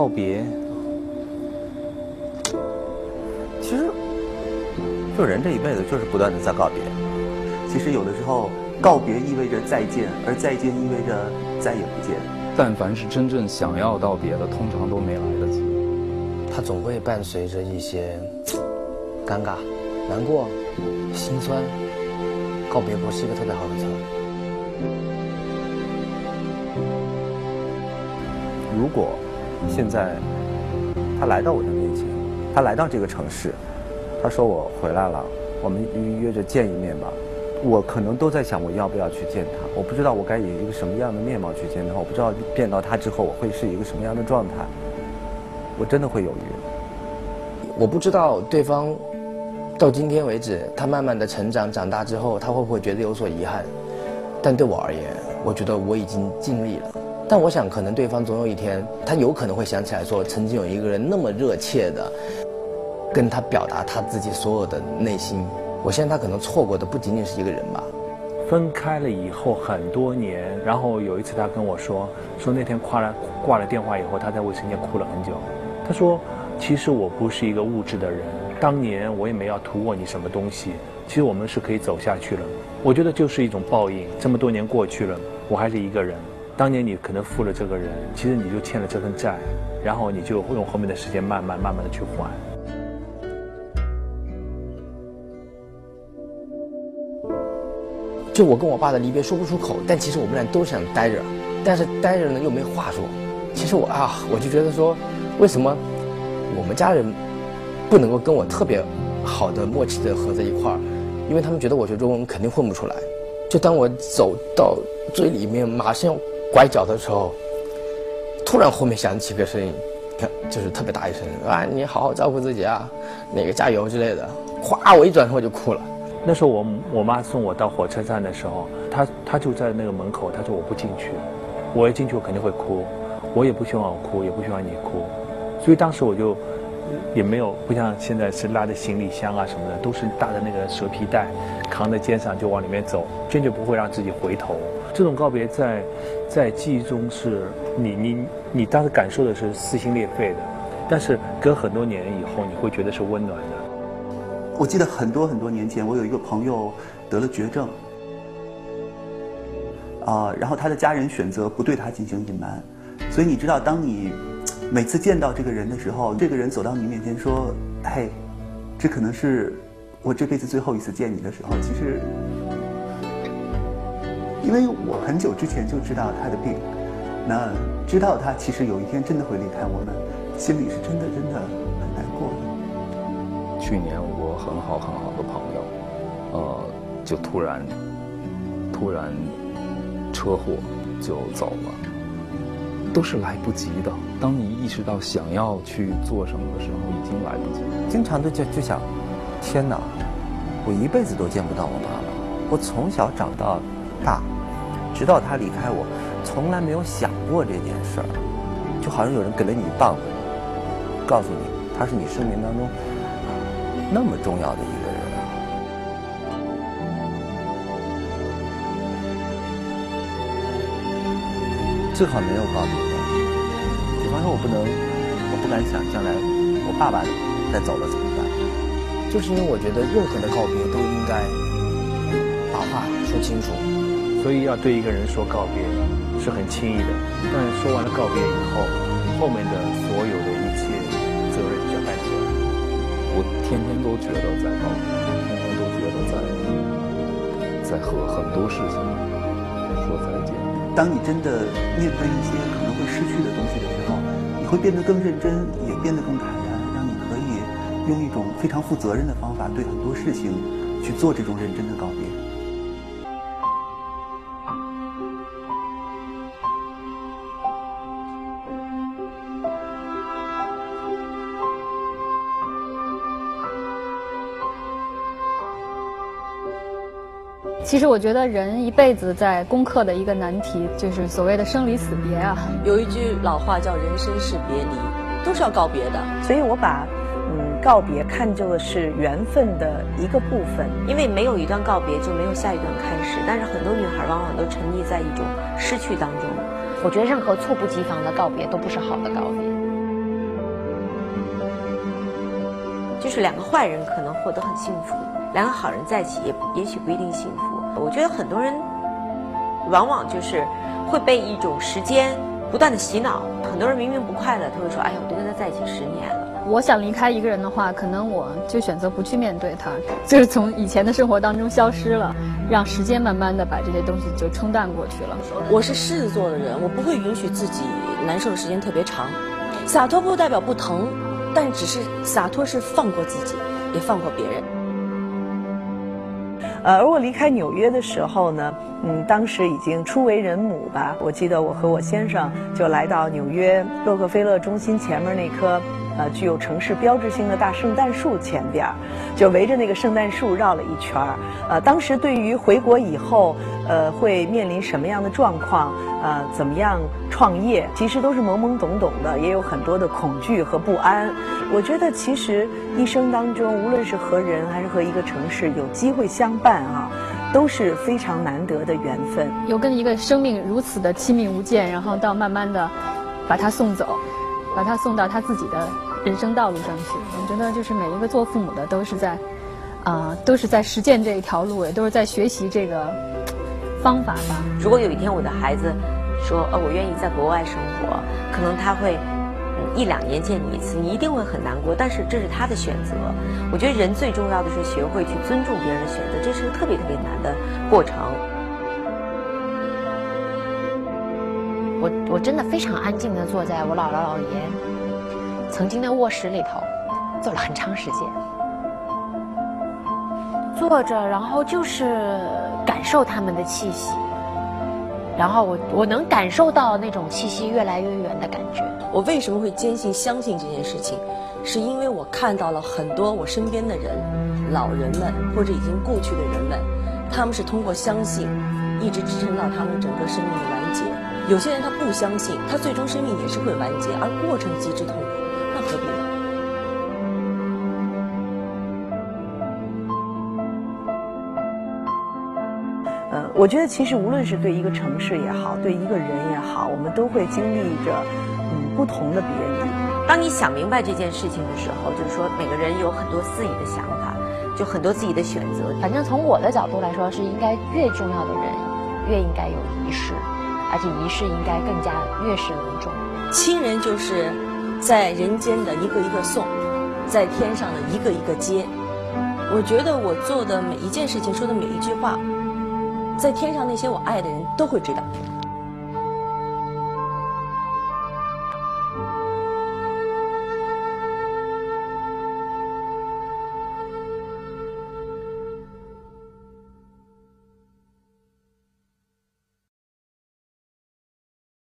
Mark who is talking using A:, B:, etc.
A: 告别，
B: 其实，就人这一辈子就是不断的在告别。其实有的时候，告别意味着再见，而再见意味着再也不见。
C: 但凡是真正想要道别的，通常都没来得及。
D: 它总会伴随着一些尴尬、难过、心酸。告别不是一个特别好的词儿。
B: 如果现在他来到我的面前，他来到这个城市，他说我回来了，我们约着见一面吧。我可能都在想我要不要去见他，我不知道我该以一个什么样的面貌去见他，我不知道见到他之后我会是一个什么样的状态，我真的会犹豫。
D: 我不知道对方到今天为止，他慢慢的成长长大之后，他会不会觉得有所遗憾？但对我而言，我觉得我已经尽力了。但我想，可能对方总有一天，他有可能会想起来说，曾经有一个人那么热切的跟他表达他自己所有的内心。我现在他可能错过的不仅仅是一个人吧。
A: 分开了以后很多年，然后有一次他跟我说，说那天挂了挂了电话以后，他在卫生间哭了很久。他说，其实我不是一个物质的人，当年我也没要图过你什么东西。其实我们是可以走下去了。我觉得就是一种报应。这么多年过去了，我还是一个人。当年你可能负了这个人，其实你就欠了这份债，然后你就会用后面的时间慢慢慢慢的去还。
D: 就我跟我爸的离别说不出口，但其实我们俩都想待着，但是待着呢又没话说。其实我啊，我就觉得说，为什么我们家人不能够跟我特别好的默契的合在一块儿？因为他们觉得我学中文肯定混不出来。就当我走到最里面，马上拐角的时候，突然后面响起个声音，看就是特别大一声啊，你好好照顾自己啊，那个加油之类的。哗，我一转头我就哭了。
A: 那时候我我妈送我到火车站的时候，她她就在那个门口，她说我不进去，我一进去我肯定会哭，我也不希望我哭，也不希望你哭，所以当时我就也没有不像现在是拉着行李箱啊什么的，都是大的那个蛇皮袋，扛在肩上就往里面走，坚决不会让自己回头。这种告别在在记忆中是你你你当时感受的是撕心裂肺的，但是隔很多年以后，你会觉得是温暖的。
B: 我记得很多很多年前，我有一个朋友得了绝症，啊，然后他的家人选择不对他进行隐瞒，所以你知道，当你每次见到这个人的时候，这个人走到你面前说：“嘿，这可能是我这辈子最后一次见你的时候。”其实，因为我很久之前就知道他的病，那知道他其实有一天真的会离开我们，心里是真的真的很难过的。
C: 去年我很好很好的朋友，呃，就突然突然车祸就走了，都是来不及的。当你意识到想要去做什么的时候，已经来不及。
B: 经常的就就想，天哪，我一辈子都见不到我妈妈。我从小长到大，直到他离开我，从来没有想过这件事儿。就好像有人给了你一棒子，告诉你他是你生命当中。那么重要的一个人，最好没有告别。比方说，我不能，我不敢想将来我爸爸再走了怎么办？
D: 就是因为我觉得任何的告别都应该把话说清楚，
A: 所以要对一个人说告别是很轻易的，但说完了告别以后，后面的所有的一切责任就担起来。
C: 我天天都觉得在告别，天天都觉得在在和很多事情说再见。
B: 当你真的面对一些可能会失去的东西的时候，你会变得更认真，也变得更坦然，让你可以用一种非常负责任的方法对很多事情去做这种认真的告别。
E: 其实我觉得人一辈子在攻克的一个难题，就是所谓的生离死别啊。
F: 有一句老话叫“人生是别离”，都是要告别的。
G: 所以我把嗯告别看作是缘分的一个部分，
F: 因为没有一段告别就没有下一段开始。但是很多女孩往往都沉溺在一种失去当中。
H: 我觉得任何猝不及防的告别都不是好的告别。
F: 就是两个坏人可能获得很幸福，两个好人在一起也也许不一定幸福。我觉得很多人往往就是会被一种时间不断的洗脑，很多人明明不快乐，他会说：“哎呀，我都跟他在一起十年了。”
E: 我想离开一个人的话，可能我就选择不去面对他，就是从以前的生活当中消失了，让时间慢慢的把这些东西就冲淡过去了。
H: 我是狮子座的人，我不会允许自己难受的时间特别长。洒脱不代表不疼，但只是洒脱是放过自己，也放过别人。
G: 呃，而我离开纽约的时候呢，嗯，当时已经初为人母吧。我记得我和我先生就来到纽约洛克菲勒中心前面那棵。呃，具有城市标志性的大圣诞树前边儿，就围着那个圣诞树绕了一圈儿。呃，当时对于回国以后，呃，会面临什么样的状况，呃，怎么样创业，其实都是懵懵懂懂的，也有很多的恐惧和不安。我觉得，其实一生当中，无论是和人还是和一个城市有机会相伴啊，都是非常难得的缘分。
E: 有跟一个生命如此的亲密无间，然后到慢慢的把他送走，把他送到他自己的。人生道路上去，我觉得就是每一个做父母的都是在，啊，都是在实践这一条路，也都是在学习这个方法吧。
F: 如果有一天我的孩子说，呃，我愿意在国外生活，可能他会一两年见你一次，你一定会很难过。但是这是他的选择。我觉得人最重要的是学会去尊重别人的选择，这是个特别特别难的过程。
I: 我我真的非常安静的坐在我姥姥姥爷。曾经的卧室里头，坐了很长时间，坐着，然后就是感受他们的气息，然后我我能感受到那种气息越来越远的感觉。
H: 我为什么会坚信相信这件事情？是因为我看到了很多我身边的人，老人们或者已经故去的人们，他们是通过相信，一直支撑到他们整个生命的完结。有些人他不相信，他最终生命也是会完结，而过程极之痛苦。那何必呢？
G: 呃，我觉得其实无论是对一个城市也好，对一个人也好，我们都会经历着嗯不同的别离。
F: 当你想明白这件事情的时候，就是说每个人有很多自己的想法，就很多自己的选择。
I: 反正从我的角度来说，是应该越重要的人越应该有仪式，而且仪式应该更加越是隆重。
H: 亲人就是。在人间的一个一个送，在天上的一个一个接。我觉得我做的每一件事情，说的每一句话，在天上那些我爱的人都会知道。